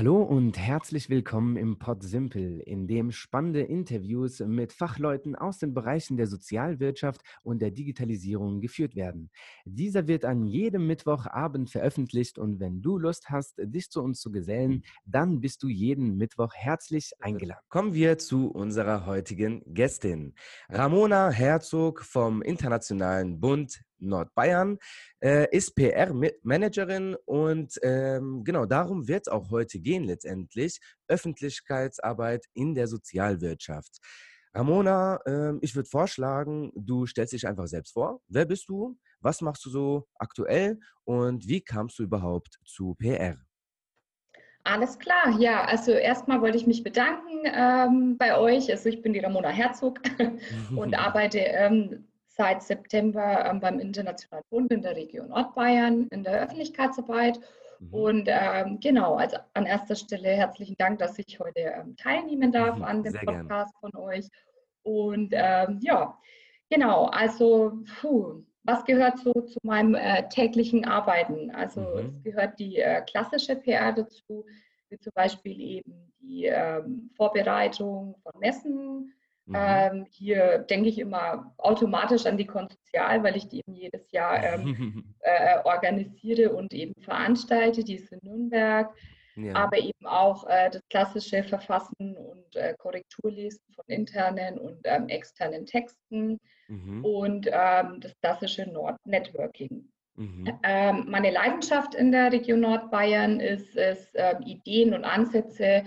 Hallo und herzlich willkommen im Pod Simple, in dem spannende Interviews mit Fachleuten aus den Bereichen der Sozialwirtschaft und der Digitalisierung geführt werden. Dieser wird an jedem Mittwochabend veröffentlicht und wenn du Lust hast, dich zu uns zu gesellen, dann bist du jeden Mittwoch herzlich eingeladen. Kommen wir zu unserer heutigen Gästin, Ramona Herzog vom Internationalen Bund Nordbayern, äh, ist PR-Managerin und ähm, genau darum wird es auch heute gehen letztendlich. Öffentlichkeitsarbeit in der Sozialwirtschaft. Ramona, äh, ich würde vorschlagen, du stellst dich einfach selbst vor. Wer bist du? Was machst du so aktuell? Und wie kamst du überhaupt zu PR? Alles klar, ja, also erstmal wollte ich mich bedanken ähm, bei euch. Also ich bin die Ramona Herzog und arbeite ähm, seit September ähm, beim Internationalen Bund in der Region Nordbayern in der Öffentlichkeitsarbeit. Mhm. Und ähm, genau, also an erster Stelle herzlichen Dank, dass ich heute ähm, teilnehmen darf mhm, an dem Podcast gern. von euch. Und ähm, ja, genau, also puh, was gehört so zu meinem äh, täglichen Arbeiten? Also mhm. es gehört die äh, klassische PR dazu, wie zum Beispiel eben die ähm, Vorbereitung von Messen, Mhm. Ähm, hier denke ich immer automatisch an die Konsozial, weil ich die eben jedes Jahr ähm, äh, organisiere und eben veranstalte. Die ist in Nürnberg. Ja. Aber eben auch äh, das klassische Verfassen und äh, Korrekturlesen von internen und ähm, externen Texten mhm. und ähm, das klassische Nord Networking. Mhm. Ähm, meine Leidenschaft in der Region Nordbayern ist es, ähm, Ideen und Ansätze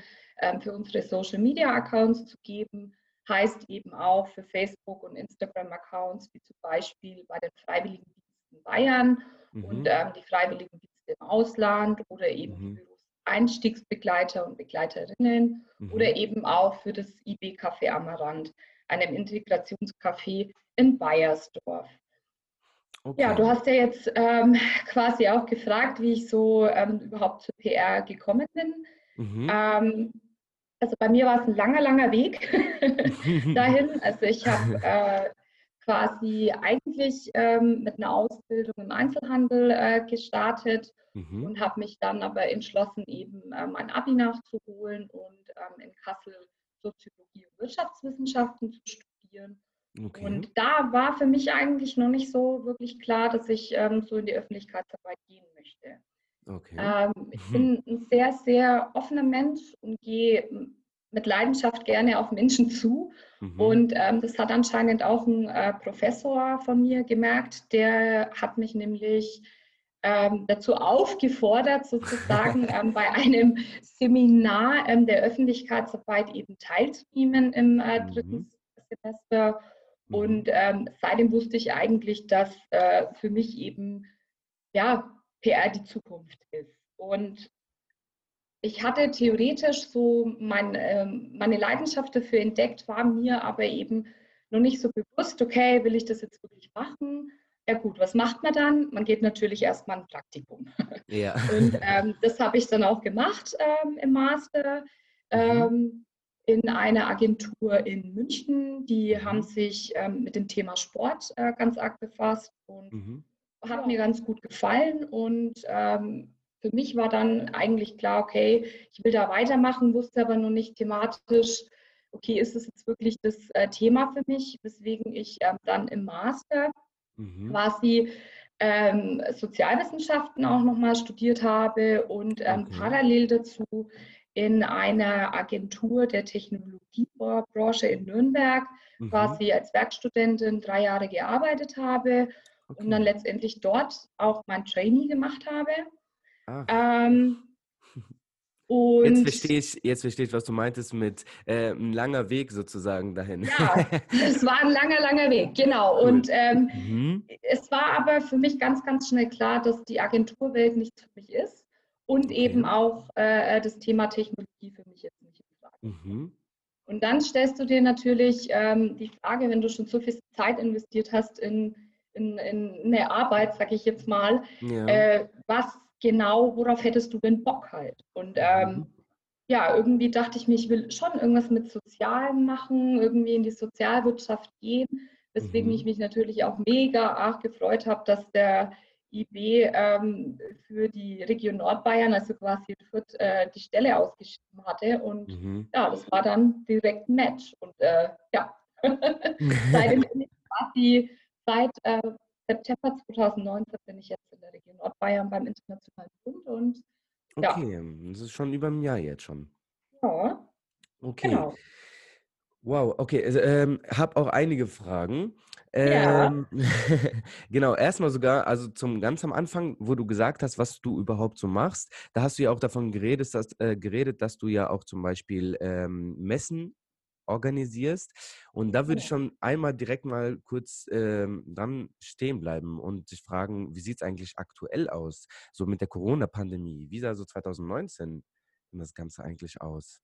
für unsere Social Media Accounts zu geben heißt eben auch für Facebook und Instagram-Accounts, wie zum Beispiel bei den Freiwilligendiensten Bayern mhm. und ähm, die Freiwilligendienste im Ausland oder eben mhm. für Einstiegsbegleiter und Begleiterinnen mhm. oder eben auch für das IB Café Amarant, einem Integrationscafé in Bayersdorf. Okay. Ja, du hast ja jetzt ähm, quasi auch gefragt, wie ich so ähm, überhaupt zur PR gekommen bin. Mhm. Ähm, also bei mir war es ein langer, langer Weg dahin. Also ich habe äh, quasi eigentlich ähm, mit einer Ausbildung im Einzelhandel äh, gestartet mhm. und habe mich dann aber entschlossen, eben äh, mein Abi nachzuholen und ähm, in Kassel Soziologie und Wirtschaftswissenschaften zu studieren. Okay. Und da war für mich eigentlich noch nicht so wirklich klar, dass ich ähm, so in die Öffentlichkeitsarbeit gehen möchte. Okay. Ähm, ich bin ein sehr, sehr offener Mensch und gehe mit Leidenschaft gerne auf Menschen zu. Mhm. Und ähm, das hat anscheinend auch ein äh, Professor von mir gemerkt, der hat mich nämlich ähm, dazu aufgefordert, sozusagen ähm, bei einem Seminar ähm, der Öffentlichkeitsarbeit eben teilzunehmen im äh, dritten mhm. Semester. Mhm. Und ähm, seitdem wusste ich eigentlich, dass äh, für mich eben ja, PR die Zukunft ist. Und ich hatte theoretisch so mein, ähm, meine Leidenschaft dafür entdeckt, war mir aber eben noch nicht so bewusst, okay, will ich das jetzt wirklich machen? Ja gut, was macht man dann? Man geht natürlich erstmal ein Praktikum. Ja. Und ähm, das habe ich dann auch gemacht ähm, im Master mhm. ähm, in einer Agentur in München. Die mhm. haben sich ähm, mit dem Thema Sport äh, ganz arg befasst und mhm. Hat mir ganz gut gefallen und ähm, für mich war dann eigentlich klar, okay, ich will da weitermachen, wusste aber noch nicht thematisch, okay, ist es jetzt wirklich das äh, Thema für mich, weswegen ich ähm, dann im Master mhm. quasi ähm, Sozialwissenschaften auch nochmal studiert habe und ähm, okay. parallel dazu in einer Agentur der Technologiebranche in Nürnberg mhm. quasi als Werkstudentin drei Jahre gearbeitet habe okay. und dann letztendlich dort auch mein Trainee gemacht habe. Ah. Ähm, jetzt verstehe ich, jetzt verstehe ich, was du meintest mit äh, ein langer Weg sozusagen dahin. Ja, es war ein langer, langer Weg, genau. Und ähm, mhm. es war aber für mich ganz, ganz schnell klar, dass die Agenturwelt nichts für mich ist und okay. eben auch äh, das Thema Technologie für mich jetzt nicht in Frage. Mhm. Und dann stellst du dir natürlich ähm, die Frage, wenn du schon so viel Zeit investiert hast in, in, in eine Arbeit, sag ich jetzt mal, ja. äh, was genau, worauf hättest du denn Bock halt? Und ähm, mhm. ja, irgendwie dachte ich mir, ich will schon irgendwas mit Sozialen machen, irgendwie in die Sozialwirtschaft gehen, weswegen mhm. ich mich natürlich auch mega arg gefreut habe, dass der IB ähm, für die Region Nordbayern, also quasi Fürth, äh, die Stelle ausgeschrieben hatte. Und mhm. ja, das war dann direkt ein Match. Und äh, ja, seitdem quasi seit äh, September 2019 bin ich jetzt in der Region Nordbayern beim Internationalen Bund und ja. Okay, das ist schon über ein Jahr jetzt schon. Ja. Okay. Genau. Wow, okay. Also, ähm, habe auch einige Fragen. Ähm, ja. genau, erstmal sogar, also zum ganz am Anfang, wo du gesagt hast, was du überhaupt so machst, da hast du ja auch davon geredet, dass, äh, geredet, dass du ja auch zum Beispiel ähm, Messen organisierst. Und da würde ich schon einmal direkt mal kurz ähm, dran stehen bleiben und dich fragen, wie sieht es eigentlich aktuell aus, so mit der Corona-Pandemie? Wie sah so 2019 das Ganze eigentlich aus?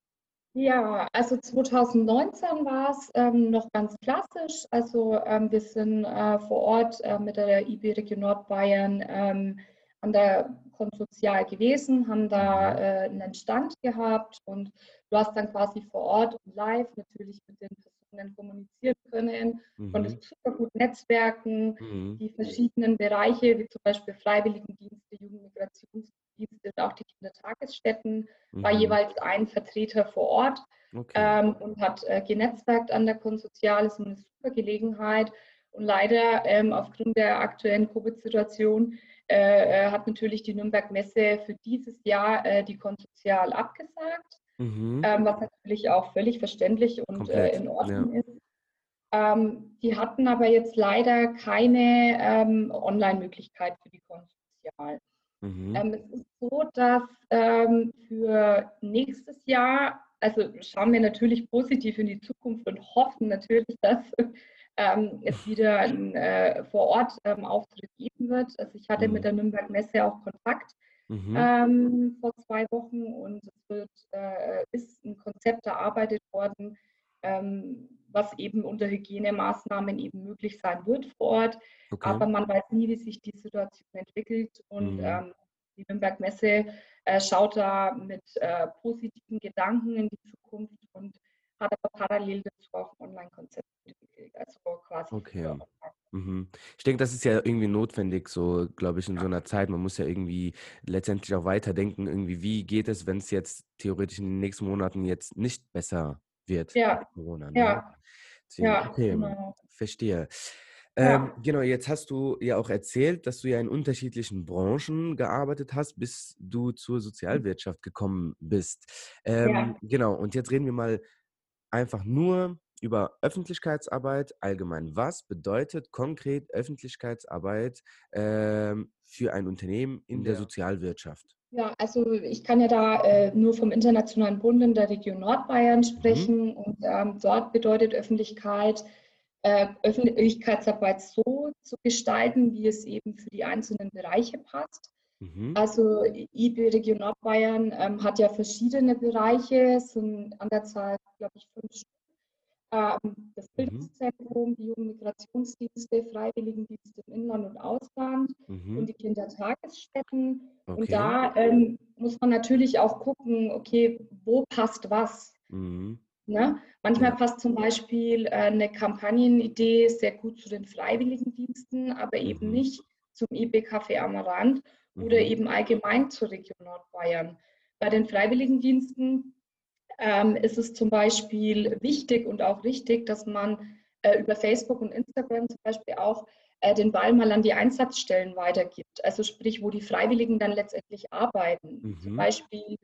Ja, also 2019 war es ähm, noch ganz klassisch. Also ähm, wir sind äh, vor Ort äh, mit der IB Region Nordbayern ähm, an der Konsozial gewesen, haben da mhm. äh, einen Stand gehabt und du hast dann quasi vor Ort und live natürlich mit den Personen kommunizieren können, mhm. konntest super gut netzwerken, mhm. die verschiedenen Bereiche, wie zum Beispiel Freiwilligendienste, Jugendmigrationsdienste und auch die Kindertagesstätten, mhm. war jeweils ein Vertreter vor Ort okay. ähm, und hat äh, genetzwerkt an der Konsozial. Das ist eine super Gelegenheit. Und leider ähm, aufgrund der aktuellen Covid-Situation äh, äh, hat natürlich die Nürnberg Messe für dieses Jahr äh, die Konsozial abgesagt, mhm. ähm, was natürlich auch völlig verständlich und äh, in Ordnung ja. ist. Ähm, die hatten aber jetzt leider keine ähm, Online-Möglichkeit für die Konsozial. Mhm. Ähm, es ist so, dass ähm, für nächstes Jahr, also schauen wir natürlich positiv in die Zukunft und hoffen natürlich, dass ähm, es wieder einen äh, Vor-Ort-Auftritt ähm, geben wird. Also ich hatte mhm. mit der Nürnberg Messe auch Kontakt mhm. ähm, vor zwei Wochen und wird, äh, ist ein Konzept erarbeitet worden, ähm, was eben unter Hygienemaßnahmen eben möglich sein wird vor Ort. Okay. Aber man weiß nie, wie sich die Situation entwickelt und mhm. Ähm, die Nürnberg Messe äh, schaut da mit äh, positiven Gedanken in die Zukunft und hat aber parallel dazu auch ein Online-Konzept entwickelt. Also quasi. Okay. Mhm. Ich denke, das ist ja irgendwie notwendig, so glaube ich, in so einer Zeit. Man muss ja irgendwie letztendlich auch weiterdenken, irgendwie, wie geht es, wenn es jetzt theoretisch in den nächsten Monaten jetzt nicht besser wird ja. Corona. Ne? Ja. Deswegen, ja, okay, genau. verstehe. Ähm, Genau, jetzt hast du ja auch erzählt, dass du ja in unterschiedlichen Branchen gearbeitet hast, bis du zur hm. Sozialwirtschaft gekommen bist. Ähm, ja. Genau, und jetzt reden wir mal einfach nur über Öffentlichkeitsarbeit allgemein. Was bedeutet konkret Öffentlichkeitsarbeit ähm, für ein Unternehmen in der Sozialwirtschaft? Ja, also ich kann ja da äh, nur vom Internationalen Bund in der Region Nordbayern mhm. sprechen mhm. und ähm, dort bedeutet Öffentlichkeit, äh, Öffentlichkeitsarbeit so zu gestalten, wie es eben für die einzelnen Bereiche passt. Mhm. Also IB Region Nordbayern ähm, hat ja verschiedene Bereiche, sind an der Zahl, glaube ich, fünf Stück. Ähm, das mhm. Bildungszentrum, die Jugendmigrationsdienste, Freiwilligendienste im Inland und Ausland mhm. und die Kindertagesstätten. Okay. Und da ähm, muss man natürlich auch gucken, okay, wo passt was? Mhm. Ne? Manchmal ja. passt zum Beispiel äh, eine Kampagnenidee sehr gut zu den Freiwilligendiensten, aber eben mhm. nicht zum IB Café Amarant oder mhm. eben allgemein zur Region Nordbayern. Bei den Freiwilligendiensten ähm, ist es zum Beispiel wichtig und auch richtig, dass man äh, über Facebook und Instagram zum Beispiel auch äh, den Ball mal an die Einsatzstellen weitergibt. Also sprich, wo die Freiwilligen dann letztendlich arbeiten. Mhm. Zum Beispiel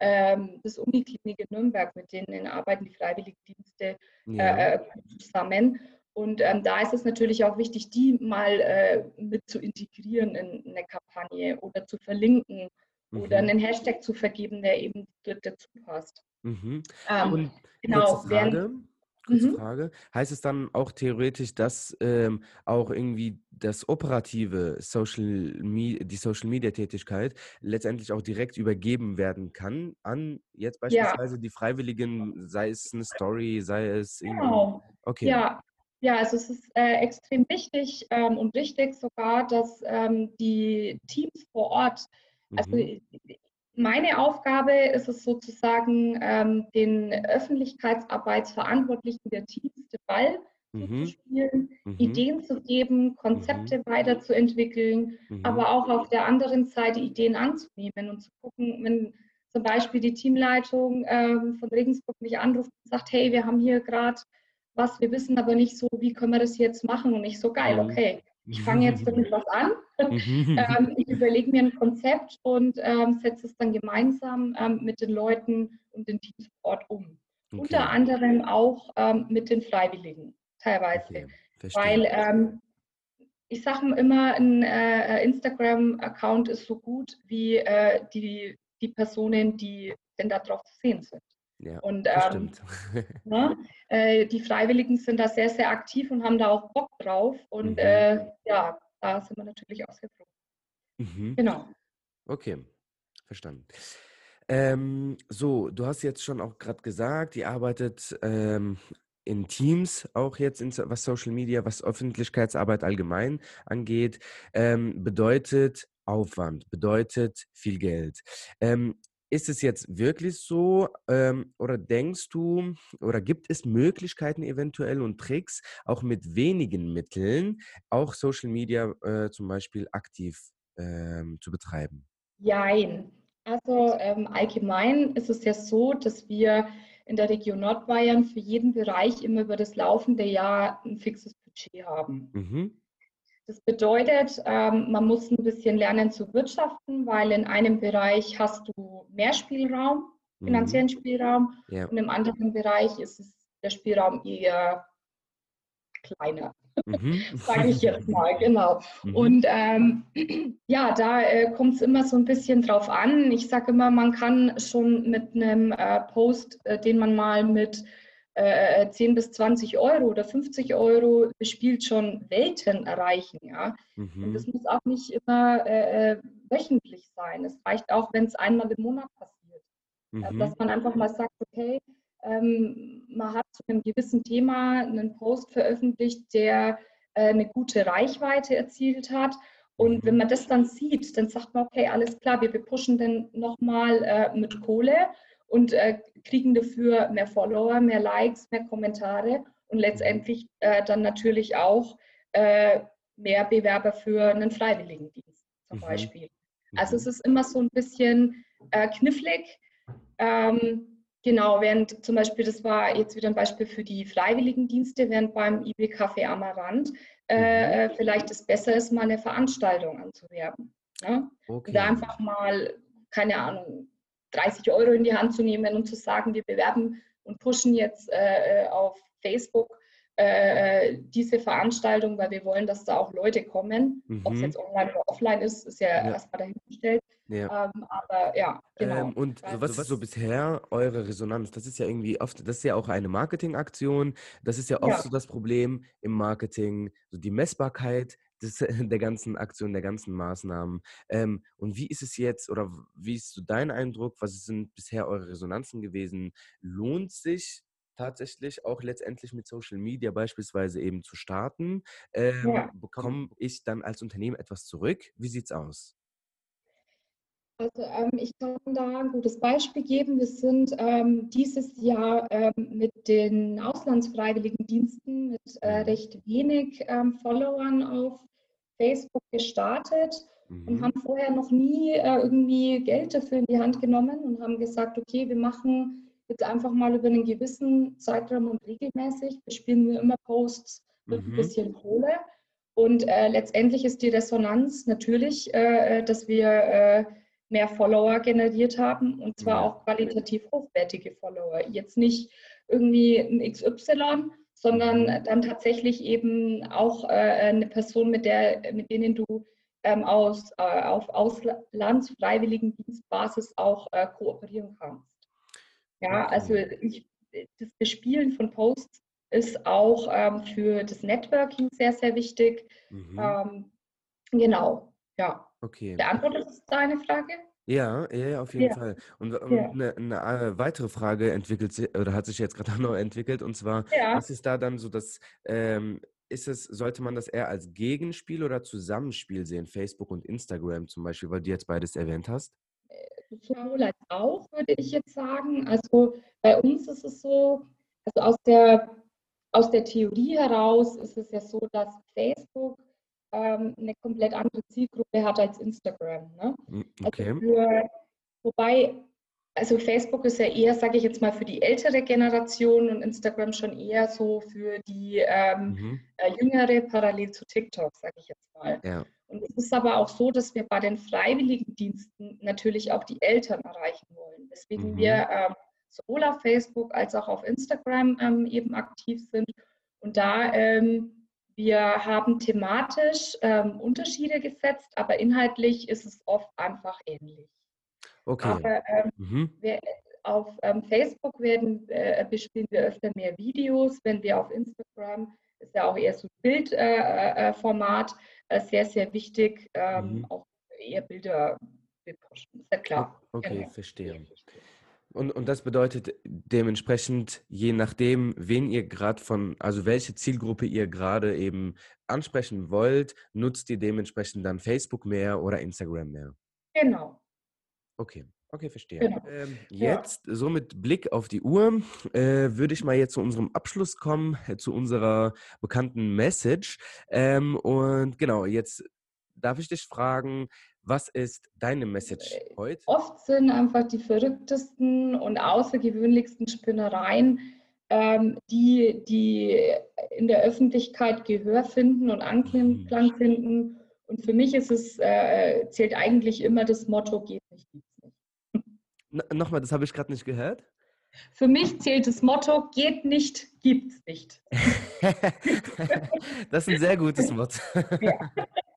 ähm, das Uniklinik in Nürnberg, mit denen arbeiten die Freiwilligendienste ja. äh, zusammen. Und ähm, da ist es natürlich auch wichtig, die mal äh, mit zu integrieren in eine Kampagne oder zu verlinken mhm. oder einen Hashtag zu vergeben, der eben dazu passt. Mhm. Ähm, Und genau, kurze Frage, kurze mhm. Frage. Heißt es dann auch theoretisch, dass ähm, auch irgendwie das operative Social Me die Social Media Tätigkeit letztendlich auch direkt übergeben werden kann an jetzt beispielsweise ja. die Freiwilligen, sei es eine Story, sei es irgendwie. Genau. Okay. Ja, ja, also es ist äh, extrem wichtig ähm, und wichtig sogar, dass ähm, die Teams vor Ort, also mhm. meine Aufgabe ist es sozusagen, ähm, den Öffentlichkeitsarbeitsverantwortlichen der Teams den Ball mhm. zuzuspielen, mhm. Ideen zu geben, Konzepte mhm. weiterzuentwickeln, mhm. aber auch auf der anderen Seite Ideen anzunehmen und zu gucken, wenn zum Beispiel die Teamleitung ähm, von Regensburg mich anruft und sagt, hey, wir haben hier gerade was, wir wissen aber nicht so, wie können wir das jetzt machen und nicht so geil, mhm. okay. Ich fange jetzt damit was an. ähm, ich überlege mir ein Konzept und ähm, setze es dann gemeinsam ähm, mit den Leuten und den Teams vor Ort um. Okay. Unter anderem auch ähm, mit den Freiwilligen teilweise. Okay. Weil ähm, ich sage immer, ein äh, Instagram-Account ist so gut wie äh, die, die Personen, die denn da drauf zu sehen sind. Ja, und ähm, ne, äh, die Freiwilligen sind da sehr, sehr aktiv und haben da auch Bock drauf. Und mhm. äh, ja, da sind wir natürlich auch sehr froh. Mhm. Genau. Okay, verstanden. Ähm, so, du hast jetzt schon auch gerade gesagt, ihr arbeitet ähm, in Teams, auch jetzt in, was Social Media, was Öffentlichkeitsarbeit allgemein angeht, ähm, bedeutet Aufwand, bedeutet viel Geld. Ähm, ist es jetzt wirklich so ähm, oder denkst du oder gibt es Möglichkeiten eventuell und Tricks, auch mit wenigen Mitteln, auch Social Media äh, zum Beispiel aktiv ähm, zu betreiben? Jein. Also ähm, allgemein ist es ja so, dass wir in der Region Nordbayern für jeden Bereich immer über das laufende Jahr ein fixes Budget haben. Mhm. Das bedeutet, ähm, man muss ein bisschen lernen zu wirtschaften, weil in einem Bereich hast du mehr Spielraum, mhm. finanziellen. Spielraum, ja. und im anderen Bereich ist es der Spielraum eher kleiner, mhm. sage ich jetzt mal, genau. Mhm. Und ähm, ja, da äh, kommt es immer so ein bisschen drauf an. Ich sage immer, man kann schon mit einem äh, Post, äh, den man mal mit äh, 10 bis 20 Euro oder 50 Euro bespielt, schon Welten erreichen. Ja? Mhm. Und das muss auch nicht immer äh, äh wöchentlich sein. Es reicht auch, wenn es einmal im Monat passiert. Mhm. dass man einfach mal sagt, okay, ähm, man hat zu einem gewissen Thema einen Post veröffentlicht, der äh, eine gute Reichweite erzielt hat. Und wenn mhm. man das dann sieht, dann sagt man, okay, alles klar, wir pushen den nochmal äh, mit Kohle und äh, kriegen dafür mehr Follower, mehr Likes, mehr Kommentare und letztendlich äh, dann natürlich auch äh, mehr Bewerber für einen Freiwilligendienst zum mhm. Beispiel. Also mhm. es ist immer so ein bisschen äh, knifflig. Ähm, Genau, während zum Beispiel, das war jetzt wieder ein Beispiel für die Freiwilligendienste, während beim IB Café Amarant äh, mhm. vielleicht es besser ist, mal eine Veranstaltung anzuwerben. Ne? Okay. Da einfach mal, keine Ahnung, 30 Euro in die Hand zu nehmen und zu sagen, wir bewerben und pushen jetzt äh, äh auf Facebook äh, diese Veranstaltung, weil wir wollen, dass da auch Leute kommen. Mhm. Ob es jetzt online oder offline ist, ist ja, ja. erstmal dahingestellt. Ja. Ähm, aber ja, genau. Ähm, und also, was ist so bisher eure Resonanz? Das ist ja irgendwie oft, das ist ja auch eine Marketingaktion. Das ist ja oft ja. so das Problem im Marketing, so die Messbarkeit des, der ganzen Aktion, der ganzen Maßnahmen. Ähm, und wie ist es jetzt oder wie ist so dein Eindruck? Was sind bisher eure Resonanzen gewesen? Lohnt sich tatsächlich auch letztendlich mit Social Media beispielsweise eben zu starten? Ähm, ja. Bekomme ich dann als Unternehmen etwas zurück? Wie sieht es aus? Also ähm, ich kann da ein gutes Beispiel geben. Wir sind ähm, dieses Jahr ähm, mit den Auslandsfreiwilligendiensten mit äh, mhm. recht wenig ähm, Followern auf Facebook gestartet mhm. und haben vorher noch nie äh, irgendwie Geld dafür in die Hand genommen und haben gesagt, okay, wir machen jetzt einfach mal über einen gewissen Zeitraum und regelmäßig bespielen wir immer Posts mit mhm. ein bisschen Kohle. Und äh, letztendlich ist die Resonanz natürlich, äh, dass wir äh, mehr Follower generiert haben und zwar auch qualitativ hochwertige Follower. Jetzt nicht irgendwie ein XY, sondern dann tatsächlich eben auch äh, eine Person, mit, der, mit denen du ähm, aus, äh, auf Auslandsfreiwilligendienstbasis auch äh, kooperieren kannst. Ja, also ich, das Bespielen von Posts ist auch ähm, für das Networking sehr, sehr wichtig. Mhm. Ähm, genau, ja. Okay. Beantwortet das deine Frage? Ja, ja, ja, auf jeden Ja, Fall. Und, und ja. eine, eine äh, weitere Frage entwickelt sich oder hat sich jetzt gerade noch entwickelt, und zwar, Ja. was ist da dann so das, ähm, ist es, sollte man das eher als Gegenspiel oder Zusammenspiel sehen, Facebook und Instagram zum Beispiel, weil du jetzt beides erwähnt hast? sowohl als auch, würde ich jetzt sagen. Also bei uns ist es so, also aus der aus der Theorie heraus ist es ja so, dass Facebook ähm, eine komplett andere Zielgruppe hat als Instagram. Ne? Hm, also okay. Also für, wobei, also Facebook ist ja eher, sage ich jetzt mal, für die ältere Generation und Instagram schon eher so für die ähm, mhm. äh, jüngere, parallel zu TikTok, sage ich jetzt mal. Ja. Und es ist aber auch so, dass wir bei den Freiwilligendiensten natürlich auch die Eltern erreichen wollen. Deswegen mhm. wir ähm, sowohl auf Facebook als auch auf Instagram ähm, eben aktiv sind. Und da ähm, wir haben thematisch ähm, Unterschiede gesetzt, aber inhaltlich ist es oft einfach ähnlich. Okay. Aber ähm, mhm. wir, auf ähm, Facebook werden, äh, bespielen wir öfter mehr Videos. Wenn wir auf Instagram, ist ja auch eher so Bildformat, äh, äh, äh, sehr, sehr wichtig, ähm, mhm. auch eher Bilder pushen. Ist ja klar. Okay, genau. verstehe. Und, und das bedeutet dementsprechend, je nachdem, wen ihr gerade von, also welche Zielgruppe ihr gerade eben ansprechen wollt, nutzt ihr dementsprechend dann Facebook mehr oder Instagram mehr. Genau. Okay, okay, verstehe. Genau. Ähm, jetzt, ja. so mit Blick auf die Uhr, äh, würde ich mal jetzt zu unserem Abschluss kommen, äh, zu unserer bekannten Message. Ähm, und genau, jetzt darf ich dich fragen, was ist deine Message äh, heute? Oft sind einfach die verrücktesten und außergewöhnlichsten Spinnereien, ähm, die, die in der Öffentlichkeit Gehör finden und Anklang mhm. finden. Und für mich ist es, äh, zählt eigentlich immer das Motto, geht nicht, gibt's nicht. Nochmal, das habe ich gerade nicht gehört. Für mich zählt das Motto, geht nicht, gibt's nicht. das ist ein sehr gutes Motto. Ja.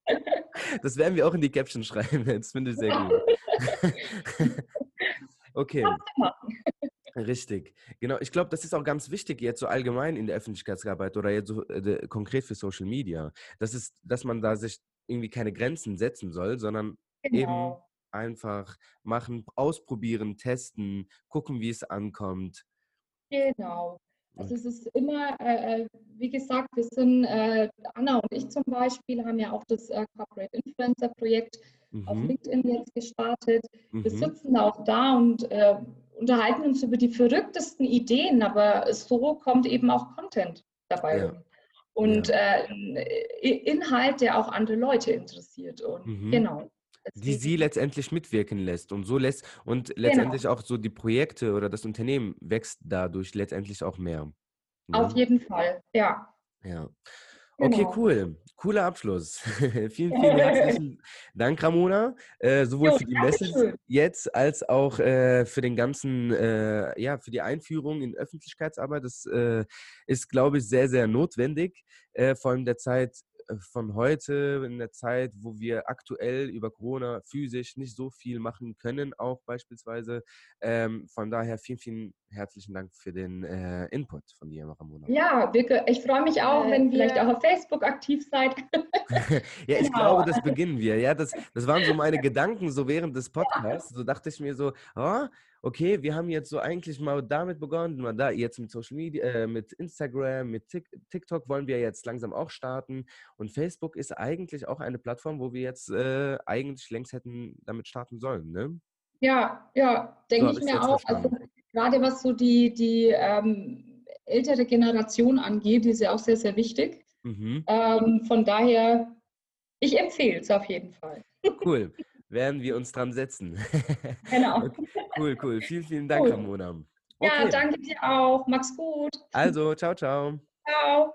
Das werden wir auch in die Caption schreiben. Das finde ich sehr gut. Okay. Richtig. Genau. Ich glaube, das ist auch ganz wichtig jetzt so allgemein in der Öffentlichkeitsarbeit oder jetzt so äh, konkret für Social Media. Das ist, dass man da sich irgendwie keine Grenzen setzen soll, sondern genau. eben einfach machen, ausprobieren, testen, gucken, wie es ankommt. Genau. Also es ist immer, äh, äh, wie gesagt, wir sind, äh, Anna und ich zum Beispiel haben ja auch das äh, Corporate Influencer Projekt mhm. auf LinkedIn jetzt gestartet. Mhm. Wir sitzen auch da und äh, unterhalten uns über die verrücktesten Ideen, aber so kommt eben auch Content dabei. Ja. Und ja. Äh, Inhalt, der auch andere Leute interessiert. Und mhm. genau die sie letztendlich mitwirken lässt und so lässt und genau. letztendlich genau. auch so die Projekte oder das Unternehmen wächst dadurch letztendlich auch mehr. Ne? Auf jeden Fall, ja. Ja. Okay, genau. cool. Cooler Abschluss. vielen, vielen herzlichen Dank, Ramona. Äh, sowohl jo, für die Message schön. jetzt als auch äh, für den ganzen, äh, ja, für die Einführung in Öffentlichkeitsarbeit. Das äh, ist, glaube ich, sehr, sehr notwendig. Äh, vor allem der Zeit von heute, in der Zeit, wo wir aktuell über Corona physisch nicht so viel machen können, auch beispielsweise. Ähm, von daher vielen, vielen herzlichen Dank für den äh, Input von dir, Ramona. Ja, Wirke, ich freue mich auch, äh, wenn ihr vielleicht auch auf Facebook aktiv seid. ja, ich genau. glaube, das beginnen wir. Ja, das, das waren so meine Gedanken so während des Podcasts. So dachte ich mir so, oh, okay, wir haben jetzt so eigentlich mal damit begonnen, mal da jetzt mit Social Media, äh, mit Instagram, mit TikTok wollen wir jetzt langsam auch starten. Und Facebook ist eigentlich auch eine Plattform, wo wir jetzt äh, eigentlich längst hätten damit starten sollen, ne? Ja, ja, denke so, ich mir auch. Also, gerade was so die, die ähm, ältere Generation angeht, die ist ja auch sehr, sehr wichtig. Mhm. Ähm, von daher, ich empfehle es auf jeden Fall. Cool werden wir uns dran setzen. Genau. cool, cool. Vielen, vielen Dank, cool. Ramona. Okay. Ja, danke dir auch. Mach's gut. Also, ciao, ciao. Ciao.